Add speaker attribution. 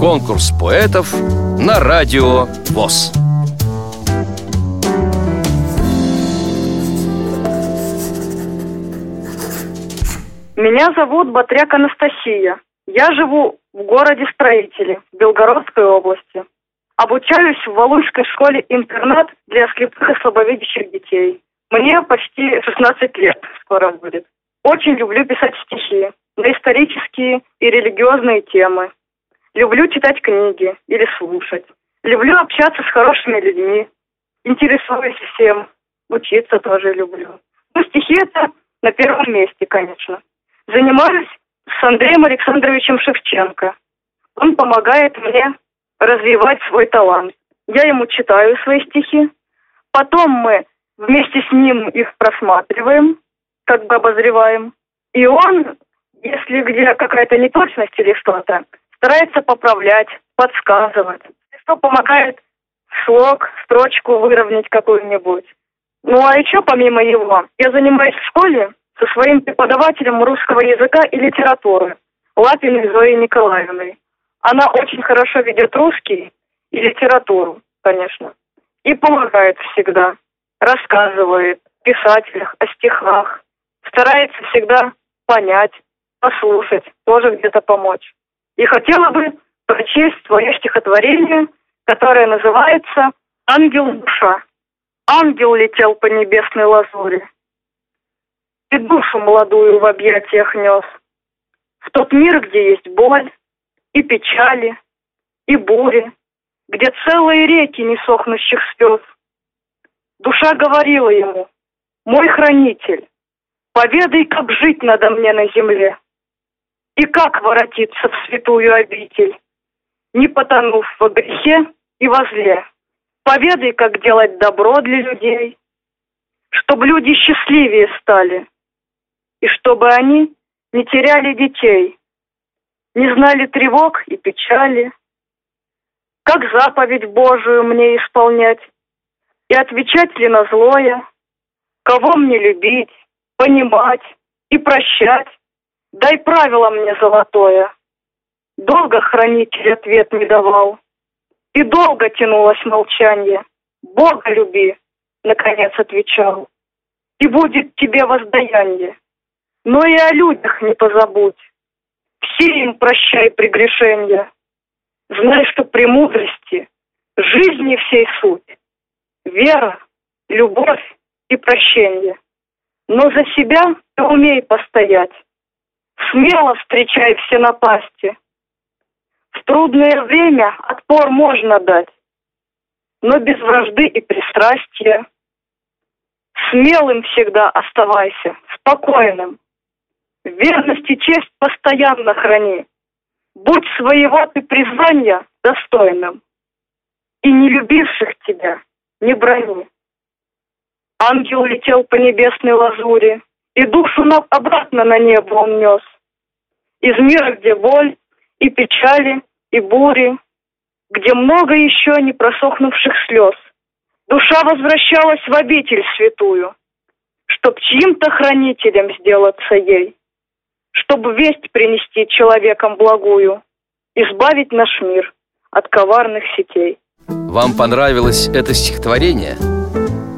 Speaker 1: Конкурс поэтов на радио ВОЗ.
Speaker 2: Меня зовут Батряк Анастасия. Я живу в городе Строители, Белгородской области. Обучаюсь в Валуйской школе-интернат для слепых и слабовидящих детей. Мне почти 16 лет скоро будет. Очень люблю писать стихи на исторические и религиозные темы. Люблю читать книги или слушать. Люблю общаться с хорошими людьми. Интересуюсь всем. Учиться тоже люблю. Ну, стихи это на первом месте, конечно. Занимаюсь с Андреем Александровичем Шевченко. Он помогает мне развивать свой талант. Я ему читаю свои стихи. Потом мы вместе с ним их просматриваем, как бы обозреваем. И он, если где какая-то неточность или что-то, старается поправлять, подсказывать. Что помогает слог, строчку выровнять какую-нибудь. Ну а еще помимо его, я занимаюсь в школе со своим преподавателем русского языка и литературы Лапиной Зоей Николаевной. Она очень хорошо ведет русский и литературу, конечно. И помогает всегда. Рассказывает о писателях, о стихах. Старается всегда понять, послушать, тоже где-то помочь. И хотела бы прочесть свое стихотворение, которое называется «Ангел душа». Ангел летел по небесной лазури, и душу молодую в объятиях нес. В тот мир, где есть боль и печали, и бури, где целые реки несохнущих слез. Душа говорила ему, мой хранитель, поведай, как жить надо мне на земле, и как воротиться в святую обитель, не потонув во грехе и во зле. Поведай, как делать добро для людей, чтобы люди счастливее стали, и чтобы они не теряли детей, не знали тревог и печали. Как заповедь Божию мне исполнять и отвечать ли на злое, кого мне любить, понимать и прощать, дай правило мне золотое. Долго хранитель ответ не давал, и долго тянулось молчание. Бога люби, наконец отвечал, и будет тебе воздаяние но и о людях не позабудь. Все им прощай прегрешения. Знай, что премудрости, жизни всей суть, вера, любовь и прощение. Но за себя ты умей постоять. Смело встречай все напасти. В трудное время отпор можно дать, но без вражды и пристрастия. Смелым всегда оставайся, спокойным, Верность и честь постоянно храни. Будь своего ты призвания достойным. И не любивших тебя не брони. Ангел летел по небесной лазури, И душу на, обратно на небо он нес. Из мира, где боль и печали, и бури, Где много еще не просохнувших слез, Душа возвращалась в обитель святую, Чтоб чьим-то хранителем сделаться ей чтобы весть принести человекам благую, избавить наш мир от коварных сетей.
Speaker 1: Вам понравилось это стихотворение?